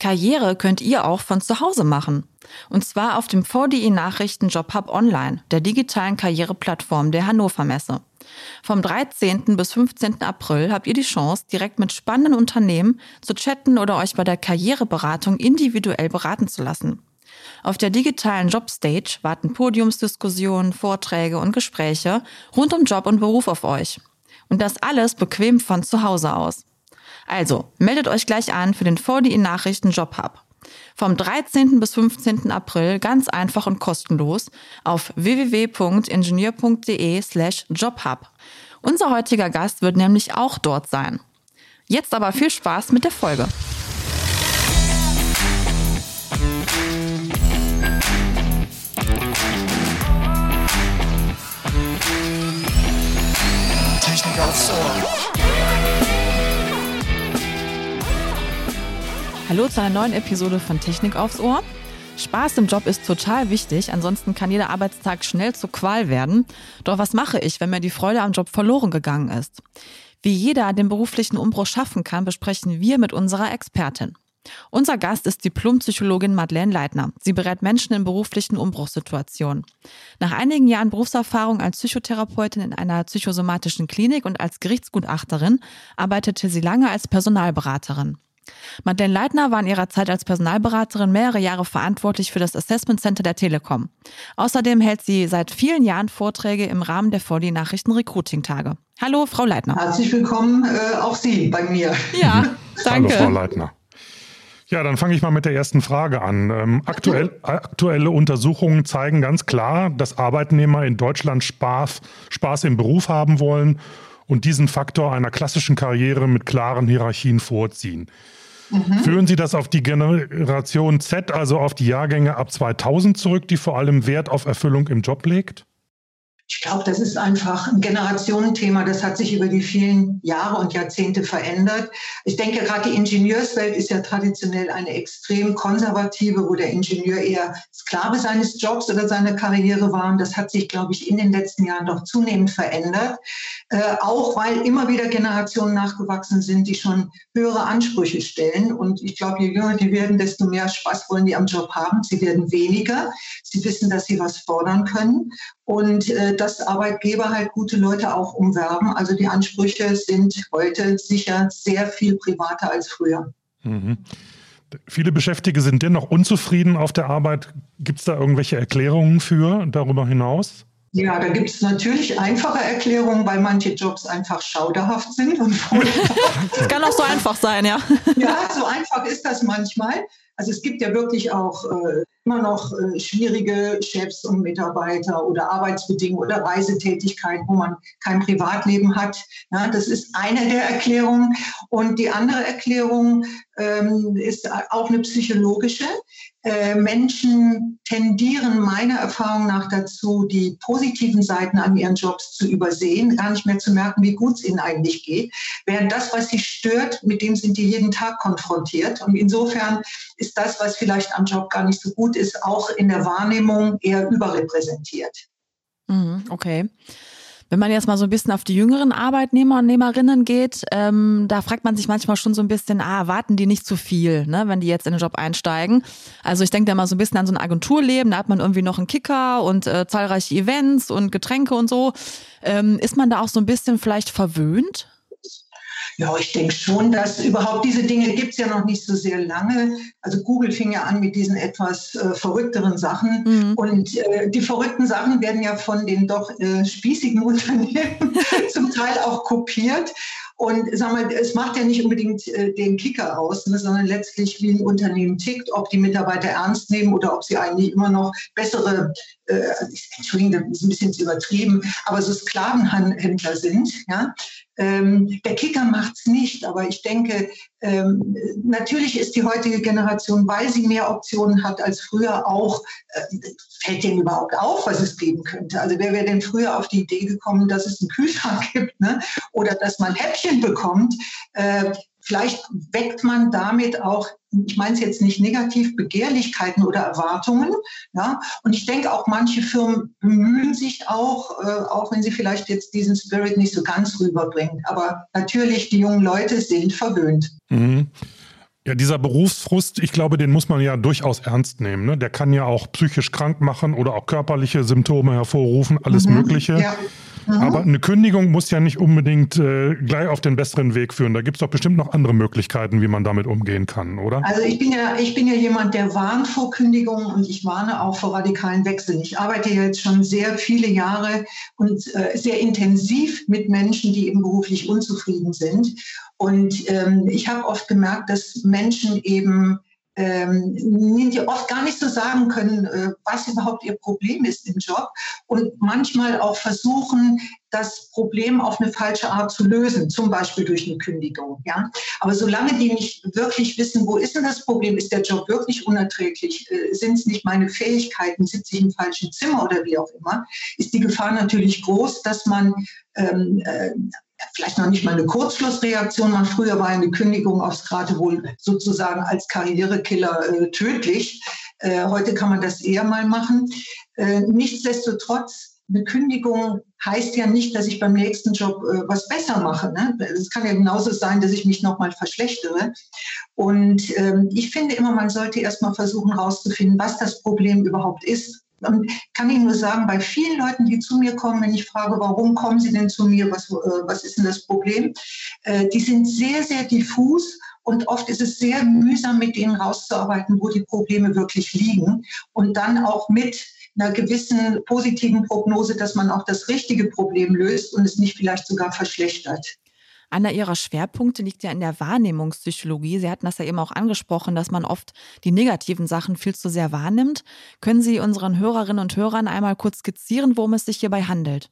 Karriere könnt ihr auch von zu Hause machen. Und zwar auf dem VDI Nachrichten Jobhub Online, der digitalen Karriereplattform der Hannover Messe. Vom 13. bis 15. April habt ihr die Chance, direkt mit spannenden Unternehmen zu chatten oder euch bei der Karriereberatung individuell beraten zu lassen. Auf der digitalen Jobstage warten Podiumsdiskussionen, Vorträge und Gespräche rund um Job und Beruf auf euch. Und das alles bequem von zu Hause aus. Also, meldet euch gleich an für den VDI Nachrichten Job Hub. Vom 13. bis 15. April ganz einfach und kostenlos auf www.ingenieur.de slash jobhub. Unser heutiger Gast wird nämlich auch dort sein. Jetzt aber viel Spaß mit der Folge. Technik aufs Ohr. Hallo zu einer neuen Episode von Technik aufs Ohr. Spaß im Job ist total wichtig, ansonsten kann jeder Arbeitstag schnell zur Qual werden. Doch was mache ich, wenn mir die Freude am Job verloren gegangen ist? Wie jeder den beruflichen Umbruch schaffen kann, besprechen wir mit unserer Expertin. Unser Gast ist Diplompsychologin Madeleine Leitner. Sie berät Menschen in beruflichen Umbruchssituationen. Nach einigen Jahren Berufserfahrung als Psychotherapeutin in einer psychosomatischen Klinik und als Gerichtsgutachterin arbeitete sie lange als Personalberaterin. Madeleine Leitner war in ihrer Zeit als Personalberaterin mehrere Jahre verantwortlich für das Assessment Center der Telekom. Außerdem hält sie seit vielen Jahren Vorträge im Rahmen der VD Nachrichten Recruiting Tage. Hallo, Frau Leitner. Herzlich willkommen, äh, auch Sie bei mir. Ja, danke. Hallo, Frau Leitner. Ja, dann fange ich mal mit der ersten Frage an. Ähm, aktuell, aktuelle Untersuchungen zeigen ganz klar, dass Arbeitnehmer in Deutschland Spaß, Spaß im Beruf haben wollen und diesen Faktor einer klassischen Karriere mit klaren Hierarchien vorziehen. Mhm. Führen Sie das auf die Generation Z, also auf die Jahrgänge ab 2000 zurück, die vor allem Wert auf Erfüllung im Job legt? Ich glaube, das ist einfach ein Generationenthema. Das hat sich über die vielen Jahre und Jahrzehnte verändert. Ich denke, gerade die Ingenieurswelt ist ja traditionell eine extrem konservative, wo der Ingenieur eher Sklave seines Jobs oder seiner Karriere war. Und das hat sich, glaube ich, in den letzten Jahren doch zunehmend verändert. Äh, auch weil immer wieder Generationen nachgewachsen sind, die schon höhere Ansprüche stellen. Und ich glaube, je jünger die werden, desto mehr Spaß wollen die am Job haben. Sie werden weniger. Sie wissen, dass sie was fordern können und äh, dass Arbeitgeber halt gute Leute auch umwerben. Also die Ansprüche sind heute sicher sehr viel privater als früher. Mhm. Viele Beschäftigte sind dennoch unzufrieden auf der Arbeit. Gibt es da irgendwelche Erklärungen für darüber hinaus? Ja, da gibt es natürlich einfache Erklärungen, weil manche Jobs einfach schauderhaft sind. Und das kann auch so einfach sein, ja. Ja, so einfach ist das manchmal. Also es gibt ja wirklich auch äh, immer noch äh, schwierige Chefs und Mitarbeiter oder Arbeitsbedingungen oder Reisetätigkeit, wo man kein Privatleben hat. Ja, das ist eine der Erklärungen. Und die andere Erklärung ähm, ist auch eine psychologische. Äh, Menschen tendieren meiner Erfahrung nach dazu, die positiven Seiten an ihren Jobs zu übersehen, gar nicht mehr zu merken, wie gut es ihnen eigentlich geht. Während das, was sie stört, mit dem sind die jeden Tag konfrontiert. Und insofern ist das, was vielleicht am Job gar nicht so gut ist, auch in der Wahrnehmung eher überrepräsentiert. Mhm, okay. Wenn man jetzt mal so ein bisschen auf die jüngeren Arbeitnehmer und Nehmerinnen geht, ähm, da fragt man sich manchmal schon so ein bisschen, ah, warten die nicht zu viel, ne, wenn die jetzt in den Job einsteigen? Also ich denke da mal so ein bisschen an so ein Agenturleben, da hat man irgendwie noch einen Kicker und äh, zahlreiche Events und Getränke und so. Ähm, ist man da auch so ein bisschen vielleicht verwöhnt? Ja, ich denke schon, dass überhaupt diese Dinge gibt es ja noch nicht so sehr lange. Also Google fing ja an mit diesen etwas äh, verrückteren Sachen. Mhm. Und äh, die verrückten Sachen werden ja von den doch äh, spießigen Unternehmen zum Teil auch kopiert. Und sag mal, es macht ja nicht unbedingt äh, den Kicker aus, ne, sondern letztlich, wie ein Unternehmen tickt, ob die Mitarbeiter ernst nehmen oder ob sie eigentlich immer noch bessere, äh, Entschuldigung, das ist ein bisschen zu übertrieben, aber so Sklavenhändler sind. Ja? Ähm, der Kicker macht es nicht, aber ich denke, ähm, natürlich ist die heutige Generation, weil sie mehr Optionen hat als früher, auch, äh, fällt denen überhaupt auf, was es geben könnte. Also wer wäre denn früher auf die Idee gekommen, dass es einen Kühlschrank gibt ne? oder dass man Häppchen bekommt? Äh, Vielleicht weckt man damit auch, ich meine es jetzt nicht negativ, Begehrlichkeiten oder Erwartungen. Ja? Und ich denke auch, manche Firmen bemühen sich auch, äh, auch wenn sie vielleicht jetzt diesen Spirit nicht so ganz rüberbringen. Aber natürlich, die jungen Leute sind verwöhnt. Mhm. Ja, dieser Berufsfrust, ich glaube, den muss man ja durchaus ernst nehmen. Ne? Der kann ja auch psychisch krank machen oder auch körperliche Symptome hervorrufen, alles mhm, Mögliche. Ja. Mhm. Aber eine Kündigung muss ja nicht unbedingt äh, gleich auf den besseren Weg führen. Da gibt es doch bestimmt noch andere Möglichkeiten, wie man damit umgehen kann, oder? Also ich bin ja, ich bin ja jemand, der warnt vor Kündigungen und ich warne auch vor radikalen Wechseln. Ich arbeite jetzt schon sehr viele Jahre und äh, sehr intensiv mit Menschen, die eben beruflich unzufrieden sind. Und ähm, ich habe oft gemerkt, dass Menschen eben ähm, die oft gar nicht so sagen können, äh, was überhaupt ihr Problem ist im Job und manchmal auch versuchen, das Problem auf eine falsche Art zu lösen, zum Beispiel durch eine Kündigung. Ja? Aber solange die nicht wirklich wissen, wo ist denn das Problem, ist der Job wirklich unerträglich, äh, sind es nicht meine Fähigkeiten, sitze ich im falschen Zimmer oder wie auch immer, ist die Gefahr natürlich groß, dass man ähm, äh, vielleicht noch nicht mal eine Kurzschlussreaktion macht. Früher war eine Kündigung aufs Geratewohl sozusagen als Karrierekiller äh, tödlich. Äh, heute kann man das eher mal machen. Äh, nichtsdestotrotz, eine Kündigung heißt ja nicht, dass ich beim nächsten Job äh, was besser mache. Ne? Es kann ja genauso sein, dass ich mich nochmal verschlechtere. Und ähm, ich finde immer, man sollte erst mal versuchen herauszufinden, was das Problem überhaupt ist. Und kann Ihnen nur sagen, bei vielen Leuten, die zu mir kommen, wenn ich frage, warum kommen Sie denn zu mir, was, äh, was ist denn das Problem, äh, die sind sehr, sehr diffus und oft ist es sehr mühsam, mit denen rauszuarbeiten, wo die Probleme wirklich liegen und dann auch mit einer gewissen positiven Prognose, dass man auch das richtige Problem löst und es nicht vielleicht sogar verschlechtert. Einer Ihrer Schwerpunkte liegt ja in der Wahrnehmungspsychologie. Sie hatten das ja eben auch angesprochen, dass man oft die negativen Sachen viel zu sehr wahrnimmt. Können Sie unseren Hörerinnen und Hörern einmal kurz skizzieren, worum es sich hierbei handelt?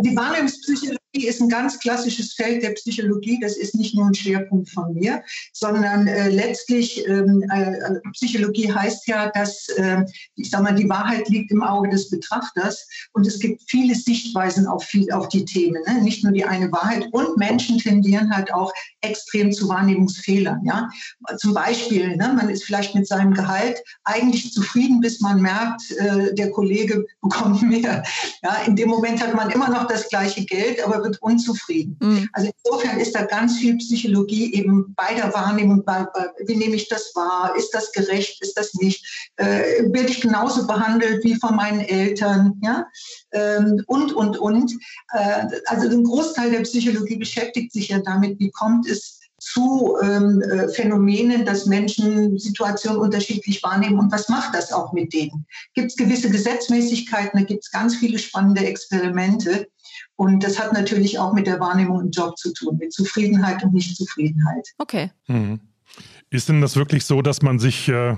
Die Wahrnehmungspsychologie ist ein ganz klassisches Feld der Psychologie. Das ist nicht nur ein Schwerpunkt von mir, sondern äh, letztlich ähm, äh, Psychologie heißt ja, dass äh, ich sage mal, die Wahrheit liegt im Auge des Betrachters und es gibt viele Sichtweisen auf, viel, auf die Themen, ne? nicht nur die eine Wahrheit. Und Menschen tendieren halt auch extrem zu Wahrnehmungsfehlern. Ja, zum Beispiel, ne, man ist vielleicht mit seinem Gehalt eigentlich zufrieden, bis man merkt, äh, der Kollege bekommt mehr. Ja, in dem Moment hat man immer noch das gleiche Geld, aber wird unzufrieden. Mhm. Also insofern ist da ganz viel Psychologie eben bei der Wahrnehmung, bei, bei, wie nehme ich das wahr, ist das gerecht, ist das nicht, äh, werde ich genauso behandelt wie von meinen Eltern, ja, ähm, und, und, und. Äh, also ein Großteil der Psychologie beschäftigt sich ja damit, wie kommt es zu ähm, äh, Phänomenen, dass Menschen Situationen unterschiedlich wahrnehmen und was macht das auch mit denen? Gibt es gewisse Gesetzmäßigkeiten, da gibt es ganz viele spannende Experimente und das hat natürlich auch mit der Wahrnehmung im Job zu tun, mit Zufriedenheit und Nichtzufriedenheit. Okay. Mhm. Ist denn das wirklich so, dass man sich äh,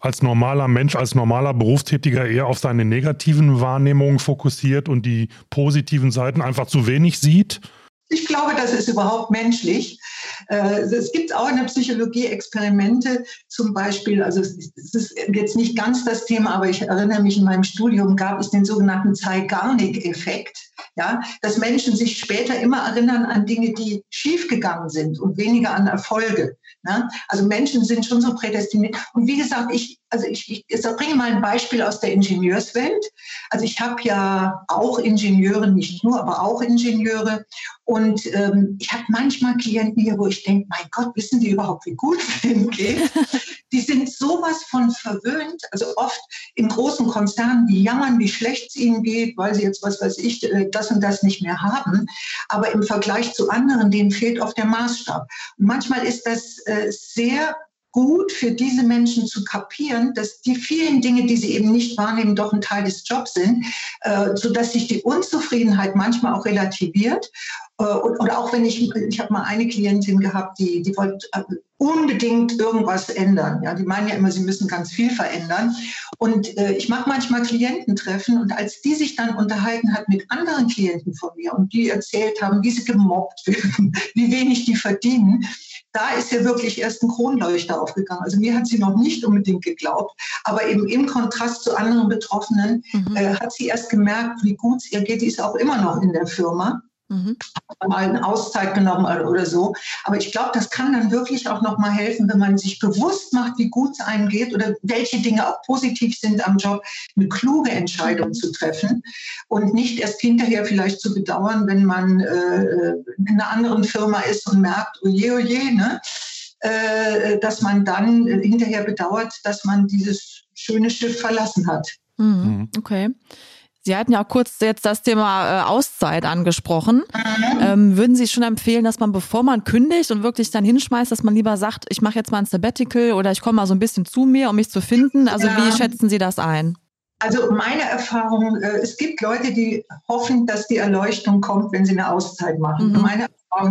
als normaler Mensch, als normaler Berufstätiger eher auf seine negativen Wahrnehmungen fokussiert und die positiven Seiten einfach zu wenig sieht? Ich glaube, das ist überhaupt menschlich. Äh, es gibt auch in der Psychologie Experimente, zum Beispiel, also es ist jetzt nicht ganz das Thema, aber ich erinnere mich, in meinem Studium gab es den sogenannten Zeigarnik-Effekt, ja, dass Menschen sich später immer erinnern an Dinge, die schiefgegangen sind und weniger an Erfolge. Ne? Also Menschen sind schon so prädestiniert. Und wie gesagt, ich, also ich, ich, ich bringe mal ein Beispiel aus der Ingenieurswelt. Also ich habe ja auch Ingenieure, nicht nur, aber auch Ingenieure. Und ähm, ich habe manchmal Klienten hier, wo ich denke, mein Gott, wissen die überhaupt, wie gut es denen geht? die sind sowas von verwöhnt. Also oft in großen Konzernen, die jammern, wie schlecht es ihnen geht, weil sie jetzt, was weiß ich, äh, das und das nicht mehr haben. Aber im Vergleich zu anderen, denen fehlt oft der Maßstab. Und manchmal ist das äh, sehr gut für diese Menschen zu kapieren, dass die vielen Dinge, die sie eben nicht wahrnehmen, doch ein Teil des Jobs sind, äh, sodass sich die Unzufriedenheit manchmal auch relativiert äh, oder auch wenn ich, ich habe mal eine Klientin gehabt, die, die wollte äh, unbedingt irgendwas ändern. Ja, die meinen ja immer, sie müssen ganz viel verändern. Und äh, ich mache manchmal Kliententreffen und als die sich dann unterhalten hat mit anderen Klienten von mir und die erzählt haben, wie sie gemobbt werden, wie wenig die verdienen, da ist ja wirklich erst ein Kronleuchter aufgegangen. Also mir hat sie noch nicht unbedingt geglaubt, aber eben im Kontrast zu anderen Betroffenen mhm. äh, hat sie erst gemerkt, wie gut es ihr geht. Die ist auch immer noch in der Firma. Mhm. Mal eine Auszeit genommen oder so. Aber ich glaube, das kann dann wirklich auch noch mal helfen, wenn man sich bewusst macht, wie gut es einem geht oder welche Dinge auch positiv sind am Job, eine kluge Entscheidung mhm. zu treffen und nicht erst hinterher vielleicht zu bedauern, wenn man äh, in einer anderen Firma ist und merkt, oje, oje, ne? äh, dass man dann hinterher bedauert, dass man dieses schöne Schiff verlassen hat. Mhm. mhm. Okay. Sie hatten ja auch kurz jetzt das Thema äh, Auszeit angesprochen. Mhm. Ähm, würden Sie schon empfehlen, dass man, bevor man kündigt und wirklich dann hinschmeißt, dass man lieber sagt, ich mache jetzt mal ein Sabbatical oder ich komme mal so ein bisschen zu mir, um mich zu finden? Also ja. wie schätzen Sie das ein? Also meine Erfahrung, äh, es gibt Leute, die hoffen, dass die Erleuchtung kommt, wenn sie eine Auszeit machen. Mhm. Meine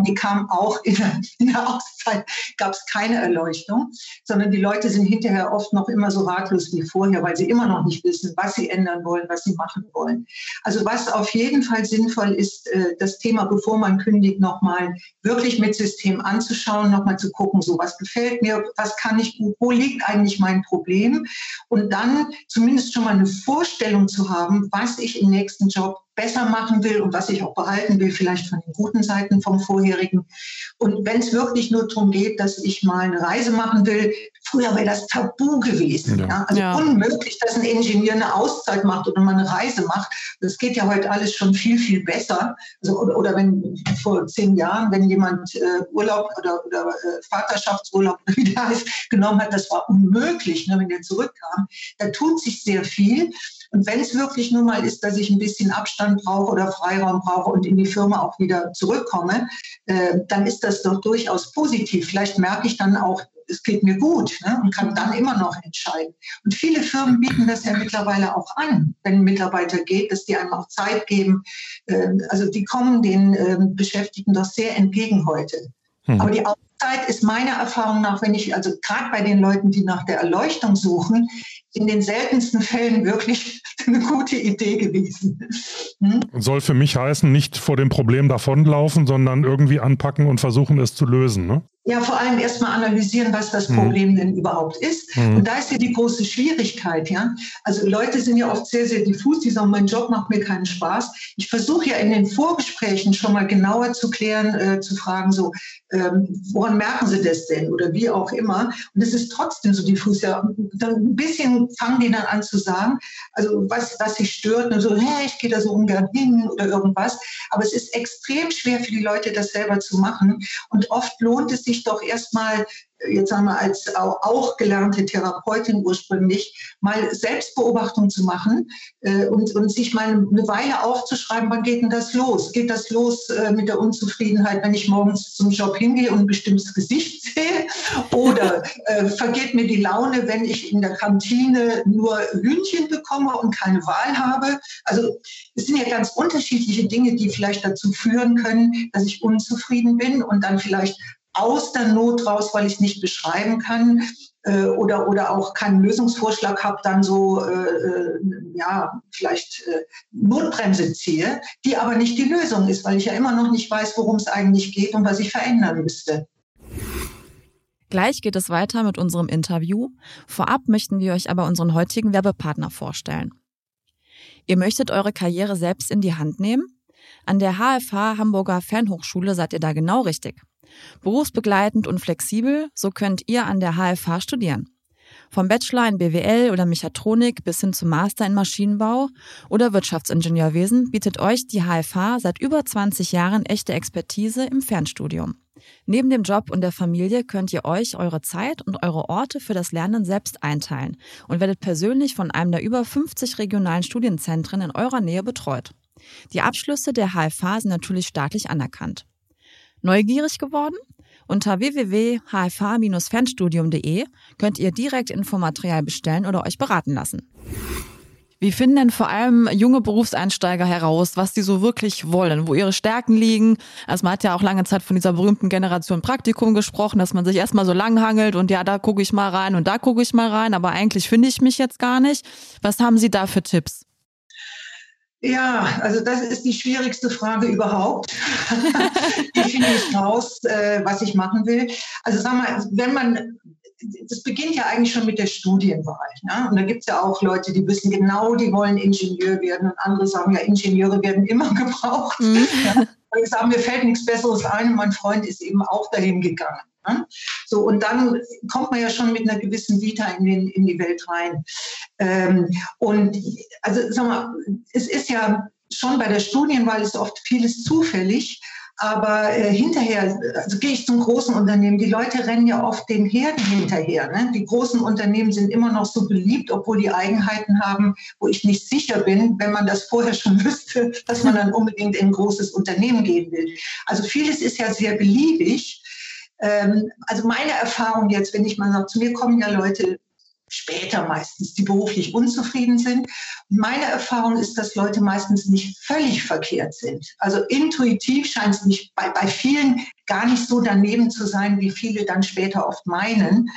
die kam auch in der, in der Auszeit, gab es keine Erleuchtung, sondern die Leute sind hinterher oft noch immer so ratlos wie vorher, weil sie immer noch nicht wissen, was sie ändern wollen, was sie machen wollen. Also was auf jeden Fall sinnvoll ist, äh, das Thema, bevor man kündigt, nochmal wirklich mit System anzuschauen, nochmal zu gucken, so was gefällt mir, was kann ich gut, wo liegt eigentlich mein Problem und dann zumindest schon mal eine Vorstellung zu haben, was ich im nächsten Job besser machen will und was ich auch behalten will, vielleicht von den guten Seiten vom vorherigen. Und wenn es wirklich nur darum geht, dass ich mal eine Reise machen will, früher wäre das Tabu gewesen. Ja. Ja? Also ja. unmöglich, dass ein Ingenieur eine Auszeit macht oder mal eine Reise macht. Das geht ja heute alles schon viel, viel besser. Also, oder, oder wenn vor zehn Jahren, wenn jemand äh, Urlaub oder, oder äh, Vaterschaftsurlaub, wie der heißt, genommen hat, das war unmöglich, ne, wenn der zurückkam. Da tut sich sehr viel. Und wenn es wirklich nur mal ist, dass ich ein bisschen Abstand brauche oder Freiraum brauche und in die Firma auch wieder zurückkomme, äh, dann ist das doch durchaus positiv. Vielleicht merke ich dann auch, es geht mir gut ne, und kann dann immer noch entscheiden. Und viele Firmen bieten das ja mittlerweile auch an, wenn ein Mitarbeiter geht, dass die einem auch Zeit geben. Äh, also die kommen den äh, Beschäftigten doch sehr entgegen heute. Hm. Aber die Auszeit ist meiner Erfahrung nach, wenn ich, also gerade bei den Leuten, die nach der Erleuchtung suchen, in den seltensten Fällen wirklich eine gute Idee gewesen. Hm? Soll für mich heißen, nicht vor dem Problem davonlaufen, sondern irgendwie anpacken und versuchen, es zu lösen. Ne? Ja vor allem erstmal analysieren, was das mhm. Problem mhm. denn überhaupt ist. Mhm. Und da ist ja die große Schwierigkeit, ja. Also Leute sind ja oft sehr, sehr diffus, die sagen, mein Job macht mir keinen Spaß. Ich versuche ja in den Vorgesprächen schon mal genauer zu klären, äh, zu fragen, so, ähm, woran merken Sie das denn oder wie auch immer. Und es ist trotzdem so diffus, ja. Dann ein bisschen fangen die dann an zu sagen, also was, was sich stört und so, hey, ich gehe da so ungern hin oder irgendwas. Aber es ist extrem schwer für die Leute, das selber zu machen. Und oft lohnt es sich, sich doch erstmal, jetzt sagen wir als auch gelernte Therapeutin ursprünglich, mal Selbstbeobachtung zu machen äh, und, und sich mal eine Weile aufzuschreiben, wann geht denn das los? Geht das los äh, mit der Unzufriedenheit, wenn ich morgens zum Job hingehe und ein bestimmtes Gesicht sehe? Oder äh, vergeht mir die Laune, wenn ich in der Kantine nur Hühnchen bekomme und keine Wahl habe? Also es sind ja ganz unterschiedliche Dinge, die vielleicht dazu führen können, dass ich unzufrieden bin und dann vielleicht aus der Not raus, weil ich es nicht beschreiben kann äh, oder, oder auch keinen Lösungsvorschlag habe, dann so, äh, äh, ja, vielleicht äh, Notbremse ziehe, die aber nicht die Lösung ist, weil ich ja immer noch nicht weiß, worum es eigentlich geht und was ich verändern müsste. Gleich geht es weiter mit unserem Interview. Vorab möchten wir euch aber unseren heutigen Werbepartner vorstellen. Ihr möchtet eure Karriere selbst in die Hand nehmen? An der HFH Hamburger Fernhochschule seid ihr da genau richtig. Berufsbegleitend und flexibel, so könnt ihr an der HFH studieren. Vom Bachelor in BWL oder Mechatronik bis hin zum Master in Maschinenbau oder Wirtschaftsingenieurwesen bietet euch die HFH seit über 20 Jahren echte Expertise im Fernstudium. Neben dem Job und der Familie könnt ihr euch eure Zeit und eure Orte für das Lernen selbst einteilen und werdet persönlich von einem der über 50 regionalen Studienzentren in eurer Nähe betreut. Die Abschlüsse der HFH sind natürlich staatlich anerkannt. Neugierig geworden? Unter www.hfh-fernstudium.de könnt ihr direkt Infomaterial bestellen oder euch beraten lassen. Wie finden denn vor allem junge Berufseinsteiger heraus, was sie so wirklich wollen, wo ihre Stärken liegen? Also man hat ja auch lange Zeit von dieser berühmten Generation Praktikum gesprochen, dass man sich erstmal so langhangelt und ja, da gucke ich mal rein und da gucke ich mal rein, aber eigentlich finde ich mich jetzt gar nicht. Was haben Sie da für Tipps? Ja, also das ist die schwierigste Frage überhaupt. Wie finde ich raus, äh, was ich machen will? Also sag mal, wenn man, das beginnt ja eigentlich schon mit der Studienwahl. Ne? Und da gibt es ja auch Leute, die wissen genau, die wollen Ingenieur werden. Und andere sagen ja, Ingenieure werden immer gebraucht. Mhm. Ja? Und ich sage, mir fällt nichts Besseres ein. Und mein Freund ist eben auch dahin gegangen. Ne? So, und dann kommt man ja schon mit einer gewissen Vita in, den, in die Welt rein. Ähm, und also sag mal, es ist ja schon bei der Studienwahl ist oft vieles zufällig, Aber äh, hinterher, also gehe ich zum großen Unternehmen, die Leute rennen ja oft den Herden hinterher. Ne? Die großen Unternehmen sind immer noch so beliebt, obwohl die Eigenheiten haben, wo ich nicht sicher bin, wenn man das vorher schon wüsste, dass man dann unbedingt in ein großes Unternehmen gehen will. Also vieles ist ja sehr beliebig. Ähm, also meine Erfahrung jetzt, wenn ich mal sage, zu mir kommen ja Leute später meistens, die beruflich unzufrieden sind. Und meine Erfahrung ist, dass Leute meistens nicht völlig verkehrt sind. Also intuitiv scheint es nicht bei, bei vielen gar nicht so daneben zu sein, wie viele dann später oft meinen.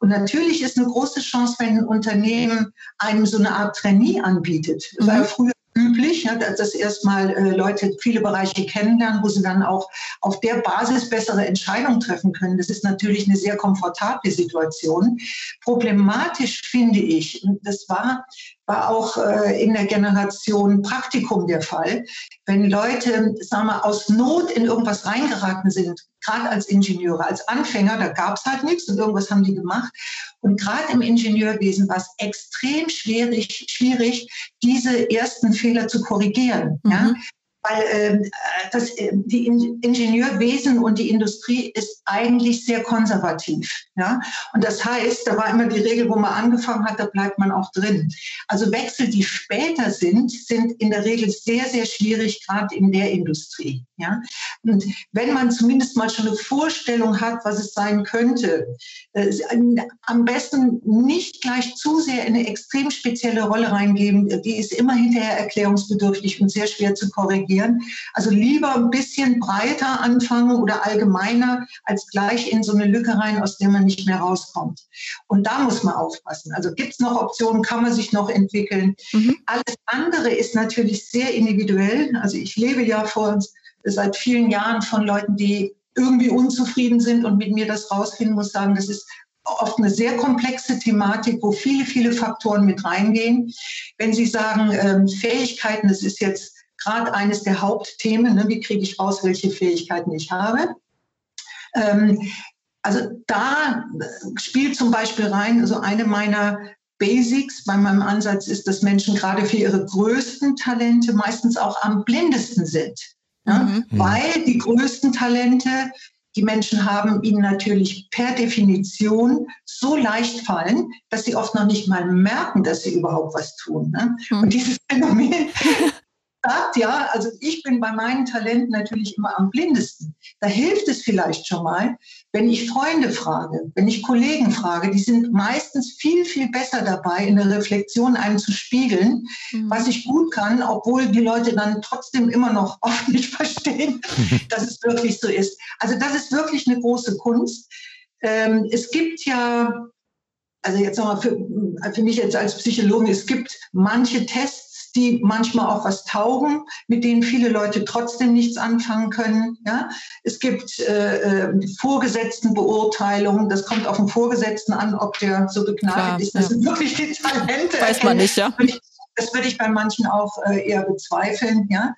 Und natürlich ist eine große Chance, wenn ein Unternehmen einem so eine Art Trainee anbietet. Das war ja mhm. früher üblich, ja, dass erstmal äh, Leute viele Bereiche kennenlernen, wo sie dann auch auf der Basis bessere Entscheidungen treffen können. Das ist natürlich eine sehr komfortable Situation. Problematisch finde ich, das war war auch äh, in der Generation Praktikum der Fall. Wenn Leute, sagen wir, aus Not in irgendwas reingeraten sind, gerade als Ingenieure, als Anfänger, da gab es halt nichts und irgendwas haben die gemacht. Und gerade im Ingenieurwesen war es extrem schwierig, schwierig, diese ersten Fehler zu korrigieren. Mhm. Ja? Weil ähm, das, äh, die Ingenieurwesen und die Industrie ist eigentlich sehr konservativ. Ja? Und das heißt, da war immer die Regel, wo man angefangen hat, da bleibt man auch drin. Also Wechsel, die später sind, sind in der Regel sehr, sehr schwierig, gerade in der Industrie. Ja? Und wenn man zumindest mal schon eine Vorstellung hat, was es sein könnte, äh, am besten nicht gleich zu sehr in eine extrem spezielle Rolle reingeben. Die ist immer hinterher erklärungsbedürftig und sehr schwer zu korrigieren reagieren. Also lieber ein bisschen breiter anfangen oder allgemeiner, als gleich in so eine Lücke rein, aus der man nicht mehr rauskommt. Und da muss man aufpassen. Also gibt es noch Optionen, kann man sich noch entwickeln. Mhm. Alles andere ist natürlich sehr individuell. Also ich lebe ja vor seit vielen Jahren von Leuten, die irgendwie unzufrieden sind und mit mir das rausfinden muss, sagen, das ist oft eine sehr komplexe Thematik, wo viele, viele Faktoren mit reingehen. Wenn Sie sagen, ähm, Fähigkeiten, das ist jetzt gerade eines der Hauptthemen, ne, wie kriege ich raus, welche Fähigkeiten ich habe. Ähm, also da spielt zum Beispiel rein, also eine meiner Basics bei meinem Ansatz ist, dass Menschen gerade für ihre größten Talente meistens auch am blindesten sind. Ja? Mhm. Weil die größten Talente, die Menschen haben, ihnen natürlich per Definition so leicht fallen, dass sie oft noch nicht mal merken, dass sie überhaupt was tun. Ne? Mhm. Und dieses Phänomen sagt, ja, also ich bin bei meinen Talenten natürlich immer am blindesten. Da hilft es vielleicht schon mal, wenn ich Freunde frage, wenn ich Kollegen frage, die sind meistens viel, viel besser dabei, in der Reflexion einem zu spiegeln, mhm. was ich gut kann, obwohl die Leute dann trotzdem immer noch oft nicht verstehen, dass es wirklich so ist. Also das ist wirklich eine große Kunst. Ähm, es gibt ja, also jetzt nochmal für, für mich jetzt als Psychologin, es gibt manche Tests, die manchmal auch was taugen, mit denen viele Leute trotzdem nichts anfangen können. Ja? Es gibt äh, äh Vorgesetztenbeurteilungen, das kommt auf den Vorgesetzten an, ob der so begnadigt ist. Das ja. sind wirklich die Talente. Weiß man nicht, ja. Das würde ich bei manchen auch äh, eher bezweifeln. Ja?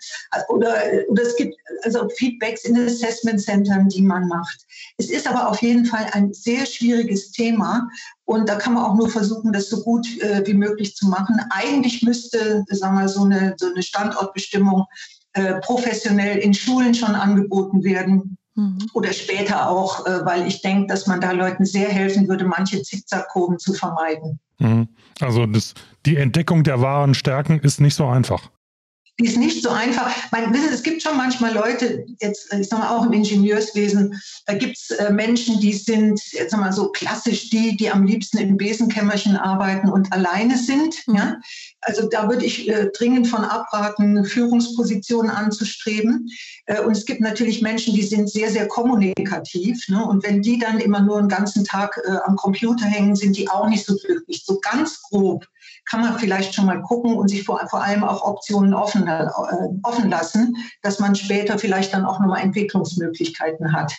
Oder, oder es gibt also Feedbacks in Assessment Centern, die man macht. Es ist aber auf jeden Fall ein sehr schwieriges Thema und da kann man auch nur versuchen, das so gut äh, wie möglich zu machen. Eigentlich müsste, sagen wir, so eine, so eine Standortbestimmung äh, professionell in Schulen schon angeboten werden. Mhm. Oder später auch, äh, weil ich denke, dass man da Leuten sehr helfen würde, manche Zickzackkurven zu vermeiden. Mhm. Also das, die Entdeckung der wahren Stärken ist nicht so einfach. Die ist nicht so einfach. Wissen, es gibt schon manchmal Leute, jetzt ich sag mal auch im Ingenieurswesen, da gibt es äh, Menschen, die sind, jetzt sag mal so klassisch die, die am liebsten im Besenkämmerchen arbeiten und alleine sind. Mhm. Ja? Also da würde ich äh, dringend von abraten, Führungspositionen anzustreben. Äh, und es gibt natürlich Menschen, die sind sehr, sehr kommunikativ. Ne? Und wenn die dann immer nur einen ganzen Tag äh, am Computer hängen, sind die auch nicht so glücklich. So ganz grob kann man vielleicht schon mal gucken und sich vor, vor allem auch Optionen offen, äh, offen lassen, dass man später vielleicht dann auch nochmal Entwicklungsmöglichkeiten hat.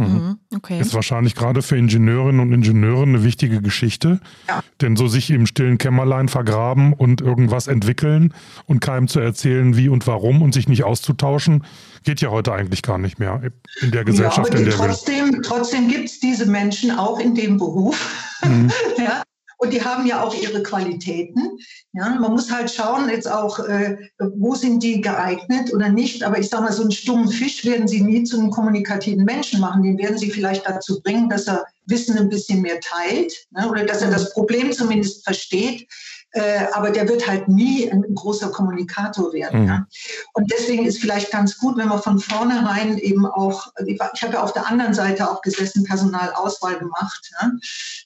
Mhm. mhm. Okay. Ist wahrscheinlich gerade für Ingenieurinnen und Ingenieure eine wichtige Geschichte. Ja. Denn so sich im stillen Kämmerlein vergraben und irgendwas entwickeln und keinem zu erzählen, wie und warum und sich nicht auszutauschen, geht ja heute eigentlich gar nicht mehr in der Gesellschaft, ja, in der trotzdem. Trotzdem gibt es diese Menschen auch in dem Beruf. Mhm. ja, Und die haben ja auch ihre Qualitäten. Ja, man muss halt schauen, jetzt auch, äh, wo sind die geeignet oder nicht. Aber ich sage mal, so einen stummen Fisch werden Sie nie zu einem kommunikativen Menschen machen. Den werden Sie vielleicht dazu bringen, dass er Wissen ein bisschen mehr teilt ne, oder dass er das Problem zumindest versteht. Äh, aber der wird halt nie ein großer Kommunikator werden. Mhm. Ja. Und deswegen ist vielleicht ganz gut, wenn man von vornherein eben auch, ich habe ja auf der anderen Seite auch gesessen, Personalauswahl gemacht, ja,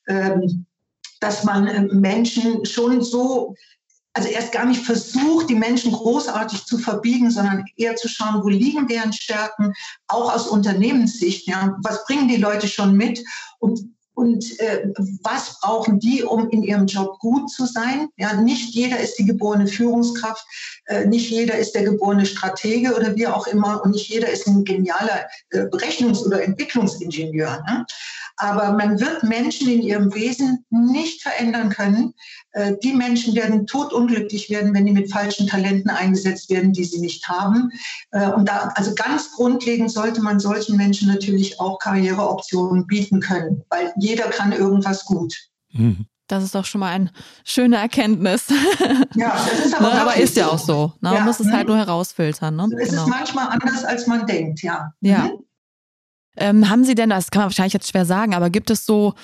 ähm, dass man äh, Menschen schon so also erst gar nicht versucht, die Menschen großartig zu verbiegen, sondern eher zu schauen, wo liegen deren Stärken, auch aus Unternehmenssicht. Ja, was bringen die Leute schon mit und und äh, was brauchen die, um in ihrem Job gut zu sein. Ja, nicht jeder ist die geborene Führungskraft, äh, nicht jeder ist der geborene Stratege oder wie auch immer und nicht jeder ist ein genialer äh, Berechnungs- oder Entwicklungsingenieur. Ne? Aber man wird Menschen in ihrem Wesen nicht verändern können. Äh, die Menschen werden totunglücklich werden, wenn die mit falschen Talenten eingesetzt werden, die sie nicht haben. Äh, und da, also ganz grundlegend sollte man solchen Menschen natürlich auch Karriereoptionen bieten können, weil jeder kann irgendwas gut. Mhm. Das ist doch schon mal eine schöne Erkenntnis. Ja, das ist aber, ne, aber ist ja auch so. Ne? Man ja, muss es halt nur herausfiltern. Ne? Es genau. ist manchmal anders, als man denkt, ja. Ja. Mhm. Ähm, haben Sie denn, das kann man wahrscheinlich jetzt schwer sagen, aber gibt es so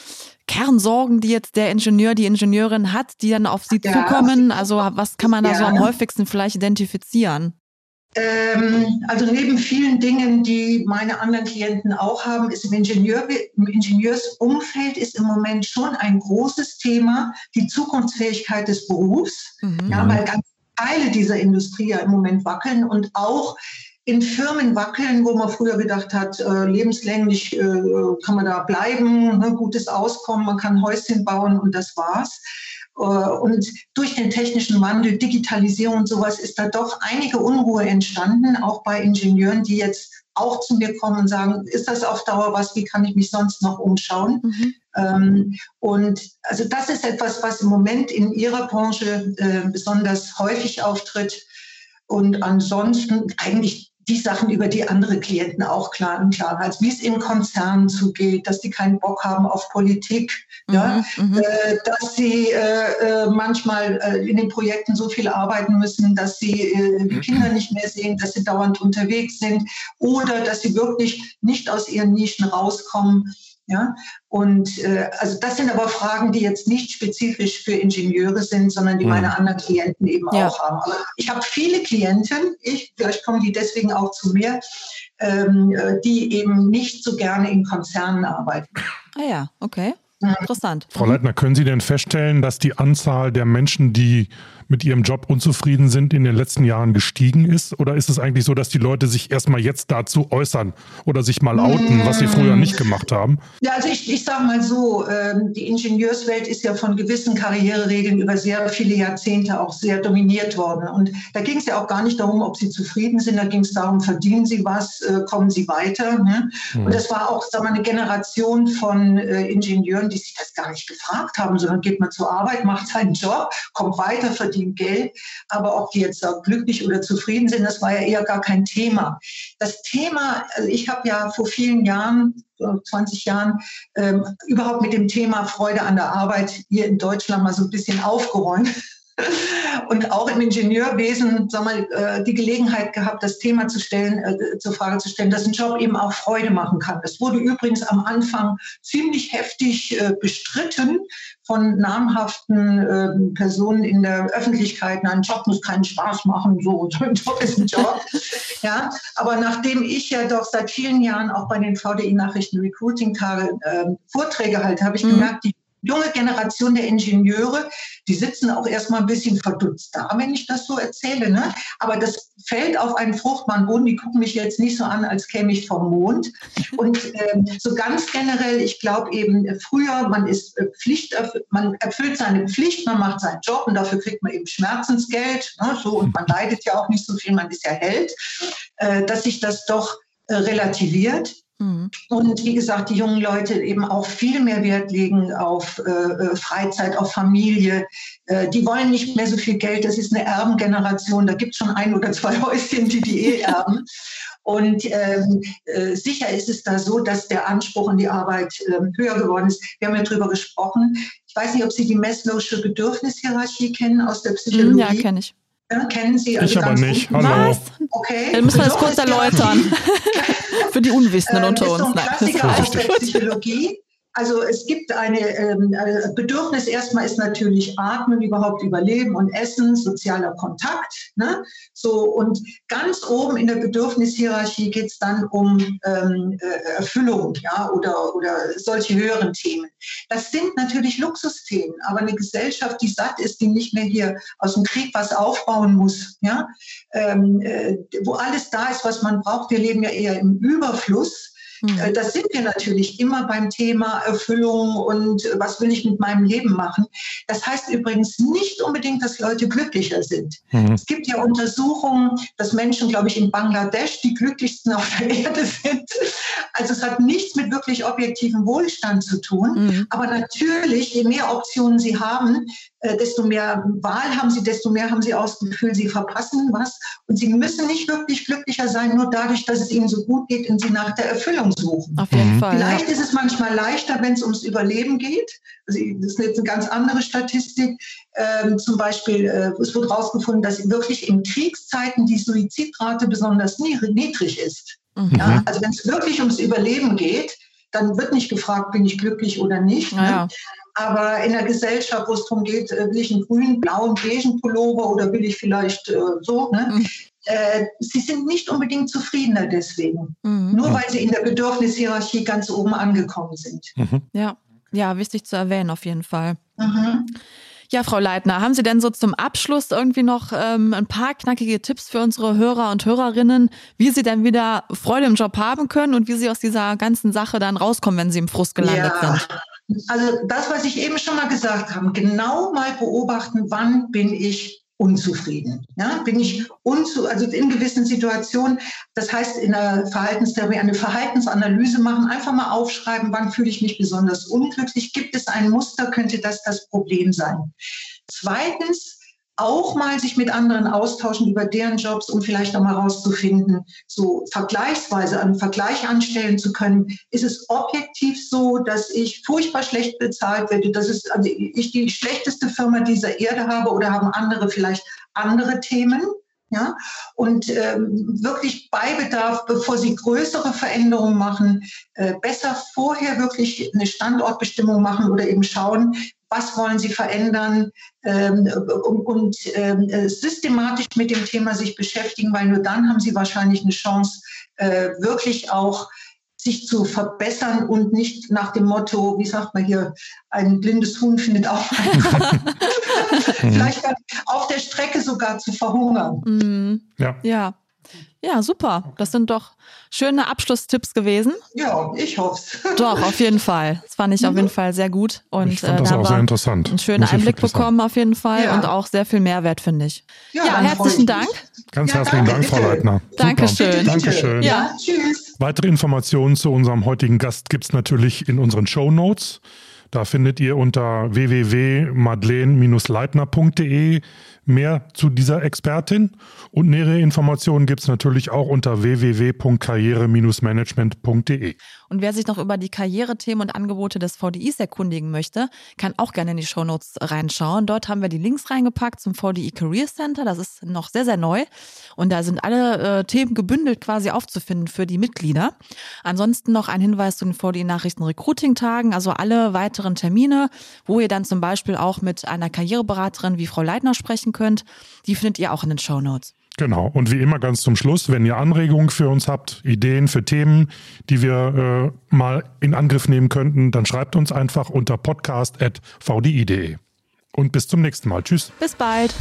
Kernsorgen, die jetzt der Ingenieur, die Ingenieurin hat, die dann auf Sie ja, zukommen? Also was kann man da ja. so am häufigsten vielleicht identifizieren? Ähm, also neben vielen Dingen, die meine anderen Klienten auch haben, ist im, Ingenieur, im Ingenieursumfeld ist im Moment schon ein großes Thema die Zukunftsfähigkeit des Berufs, mhm. ja, weil ganz Teile dieser Industrie ja im Moment wackeln und auch in Firmen wackeln, wo man früher gedacht hat, äh, lebenslänglich äh, kann man da bleiben, ne, gutes Auskommen, man kann Häuschen bauen und das war's. Äh, und durch den technischen Wandel, Digitalisierung und sowas ist da doch einige Unruhe entstanden, auch bei Ingenieuren, die jetzt auch zu mir kommen und sagen, ist das auf Dauer was, wie kann ich mich sonst noch umschauen? Mhm. Ähm, und also das ist etwas, was im Moment in Ihrer Branche äh, besonders häufig auftritt. Und ansonsten eigentlich die Sachen, über die andere Klienten auch klar und klar als wie es in Konzernen zugeht, dass die keinen Bock haben auf Politik, mhm, ja, mhm. äh, dass sie äh, äh, manchmal äh, in den Projekten so viel arbeiten müssen, dass sie äh, die mhm. Kinder nicht mehr sehen, dass sie dauernd unterwegs sind oder dass sie wirklich nicht aus ihren Nischen rauskommen. Ja? Und äh, also das sind aber Fragen, die jetzt nicht spezifisch für Ingenieure sind, sondern die mhm. meine anderen Klienten eben ja. auch haben. Aber ich habe viele Klienten, ich, vielleicht kommen die deswegen auch zu mir, ähm, äh, die eben nicht so gerne in Konzernen arbeiten. Ah ja, okay. Interessant. Frau Leitner, können Sie denn feststellen, dass die Anzahl der Menschen, die mit ihrem Job unzufrieden sind, in den letzten Jahren gestiegen ist? Oder ist es eigentlich so, dass die Leute sich erstmal jetzt dazu äußern oder sich mal outen, was sie früher nicht gemacht haben? Ja, also ich, ich sage mal so, ähm, die Ingenieurswelt ist ja von gewissen Karriereregeln über sehr viele Jahrzehnte auch sehr dominiert worden. Und da ging es ja auch gar nicht darum, ob sie zufrieden sind, da ging es darum, verdienen sie was, äh, kommen sie weiter. Ne? Mhm. Und das war auch sagen wir, eine Generation von äh, Ingenieuren, die sich das gar nicht gefragt haben, sondern geht man zur Arbeit, macht seinen Job, kommt weiter, verdient verdienen Geld, aber ob die jetzt glücklich oder zufrieden sind, das war ja eher gar kein Thema. Das Thema, also ich habe ja vor vielen Jahren 20 Jahren ähm, überhaupt mit dem Thema Freude an der Arbeit hier in Deutschland mal so ein bisschen aufgeräumt und auch im Ingenieurwesen sag mal, äh, die Gelegenheit gehabt, das Thema zu stellen, äh, zur Frage zu stellen, dass ein Job eben auch Freude machen kann. Das wurde übrigens am Anfang ziemlich heftig äh, bestritten von namhaften Personen in der Öffentlichkeit. Ein Job muss keinen Spaß machen, so ein Job ist ein Job. ja, aber nachdem ich ja doch seit vielen Jahren auch bei den VDI-Nachrichten Recruiting-Tage Vorträge halte, habe ich mhm. gemerkt, die junge Generation der Ingenieure, die sitzen auch erstmal ein bisschen verdutzt da, wenn ich das so erzähle. Ne? Aber das fällt auf einen fruchtbaren Boden. Die gucken mich jetzt nicht so an, als käme ich vom Mond. Und ähm, so ganz generell, ich glaube eben früher, man ist äh, Pflicht, man erfüllt seine Pflicht, man macht seinen Job und dafür kriegt man eben Schmerzensgeld. Ne? So, und man leidet ja auch nicht so viel, man ist ja Held, äh, dass sich das doch äh, relativiert. Mhm. Und wie gesagt, die jungen Leute eben auch viel mehr Wert legen auf äh, äh, Freizeit, auf Familie. Äh, die wollen nicht mehr so viel Geld. Das ist eine Erbengeneration. Da gibt es schon ein oder zwei Häuschen, die die eh erben. Und ähm, äh, sicher ist es da so, dass der Anspruch an die Arbeit ähm, höher geworden ist. Wir haben ja darüber gesprochen. Ich weiß nicht, ob Sie die Maslow'sche Bedürfnishierarchie kennen aus der Psychologie. Ja, kenne ich. Ja, kennen Sie? Also ich aber nicht. Hallo. Was? Okay. Dann müssen wir das kurz erläutern. Für die Unwissenden unter uns. Das ist so ein Klassiker aus der Psychologie. Also es gibt eine ähm, äh, Bedürfnis, erstmal ist natürlich Atmen, überhaupt Überleben und Essen, sozialer Kontakt. Ne? So, und ganz oben in der Bedürfnishierarchie geht es dann um ähm, äh, Erfüllung ja, oder, oder solche höheren Themen. Das sind natürlich Luxusthemen, aber eine Gesellschaft, die satt ist, die nicht mehr hier aus dem Krieg was aufbauen muss, ja? Ähm, äh, wo alles da ist, was man braucht. Wir leben ja eher im Überfluss Mhm. Das sind wir natürlich immer beim Thema Erfüllung und was will ich mit meinem Leben machen. Das heißt übrigens nicht unbedingt, dass Leute glücklicher sind. Mhm. Es gibt ja Untersuchungen, dass Menschen, glaube ich, in Bangladesch die glücklichsten auf der Erde sind. Also es hat nichts mit wirklich objektivem Wohlstand zu tun. Mhm. Aber natürlich, je mehr Optionen sie haben, äh, desto mehr Wahl haben sie, desto mehr haben sie auch das Gefühl, sie verpassen was. Und sie müssen nicht wirklich glücklicher sein, nur dadurch, dass es ihnen so gut geht und sie nach der Erfüllung suchen. Auf jeden mhm. Fall. Vielleicht ja. ist es manchmal leichter, wenn es ums Überleben geht. Also das ist jetzt eine ganz andere Statistik. Ähm, zum Beispiel, äh, es wurde herausgefunden, dass wirklich in Kriegszeiten die Suizidrate besonders niedrig ist. Mhm. Ja, also wenn es wirklich ums Überleben geht, dann wird nicht gefragt, bin ich glücklich oder nicht. Ja. Aber in der Gesellschaft, wo es darum geht, äh, will ich einen grünen, blauen, beigen Pullover oder will ich vielleicht äh, so, ne? Mhm. Äh, sie sind nicht unbedingt zufriedener deswegen. Mhm. Nur weil sie in der Bedürfnishierarchie ganz oben angekommen sind. Mhm. Ja. ja, wichtig zu erwähnen auf jeden Fall. Mhm. Ja, Frau Leitner, haben Sie denn so zum Abschluss irgendwie noch ähm, ein paar knackige Tipps für unsere Hörer und Hörerinnen, wie sie denn wieder Freude im Job haben können und wie sie aus dieser ganzen Sache dann rauskommen, wenn sie im Frust gelandet ja. sind? Also das, was ich eben schon mal gesagt habe, genau mal beobachten, wann bin ich unzufrieden. Ja, bin ich unzu, also in gewissen Situationen, das heißt in der Verhaltenstherapie eine Verhaltensanalyse machen, einfach mal aufschreiben, wann fühle ich mich besonders unglücklich, gibt es ein Muster, könnte das das Problem sein. Zweitens, auch mal sich mit anderen austauschen über deren Jobs, um vielleicht auch mal rauszufinden, so vergleichsweise einen Vergleich anstellen zu können. Ist es objektiv so, dass ich furchtbar schlecht bezahlt werde, dass es, also ich die schlechteste Firma dieser Erde habe oder haben andere vielleicht andere Themen? Ja, und ähm, wirklich bei Bedarf, bevor Sie größere Veränderungen machen, äh, besser vorher wirklich eine Standortbestimmung machen oder eben schauen, was wollen Sie verändern ähm, und, und ähm, systematisch mit dem Thema sich beschäftigen, weil nur dann haben Sie wahrscheinlich eine Chance, äh, wirklich auch sich zu verbessern und nicht nach dem Motto, wie sagt man hier, ein blindes Huhn findet auch einen Vielleicht auf der Strecke sogar zu verhungern. Mhm. Ja. ja. Ja, super. Das sind doch schöne Abschlusstipps gewesen. Ja, ich hoffe es. Doch, auf jeden Fall. Das fand ich auf jeden mhm. Fall sehr gut. Und ich fand äh, das auch sehr interessant. Einen schönen Einblick bekommen sagen. auf jeden Fall ja. und auch sehr viel Mehrwert, finde ich. Ja, ja herzlichen Dank. Ganz ja, herzlichen danke, Dank, Frau Leitner. Dankeschön. Dankeschön. Ja, tschüss. Weitere Informationen zu unserem heutigen Gast gibt es natürlich in unseren Show Notes. Da findet ihr unter www.madeleine-leitner.de mehr zu dieser Expertin und nähere Informationen gibt es natürlich auch unter www.karriere-management.de. Und wer sich noch über die Karrierethemen und Angebote des VDIs erkundigen möchte, kann auch gerne in die Shownotes reinschauen. Dort haben wir die Links reingepackt zum VDI Career Center. Das ist noch sehr, sehr neu. Und da sind alle äh, Themen gebündelt quasi aufzufinden für die Mitglieder. Ansonsten noch ein Hinweis zu den VDI Nachrichten Recruiting Tagen, also alle weiteren Termine, wo ihr dann zum Beispiel auch mit einer Karriereberaterin wie Frau Leitner sprechen könnt. Die findet ihr auch in den Shownotes. Genau. Und wie immer ganz zum Schluss, wenn ihr Anregungen für uns habt, Ideen für Themen, die wir äh, mal in Angriff nehmen könnten, dann schreibt uns einfach unter podcast.vdi.de. Und bis zum nächsten Mal. Tschüss. Bis bald.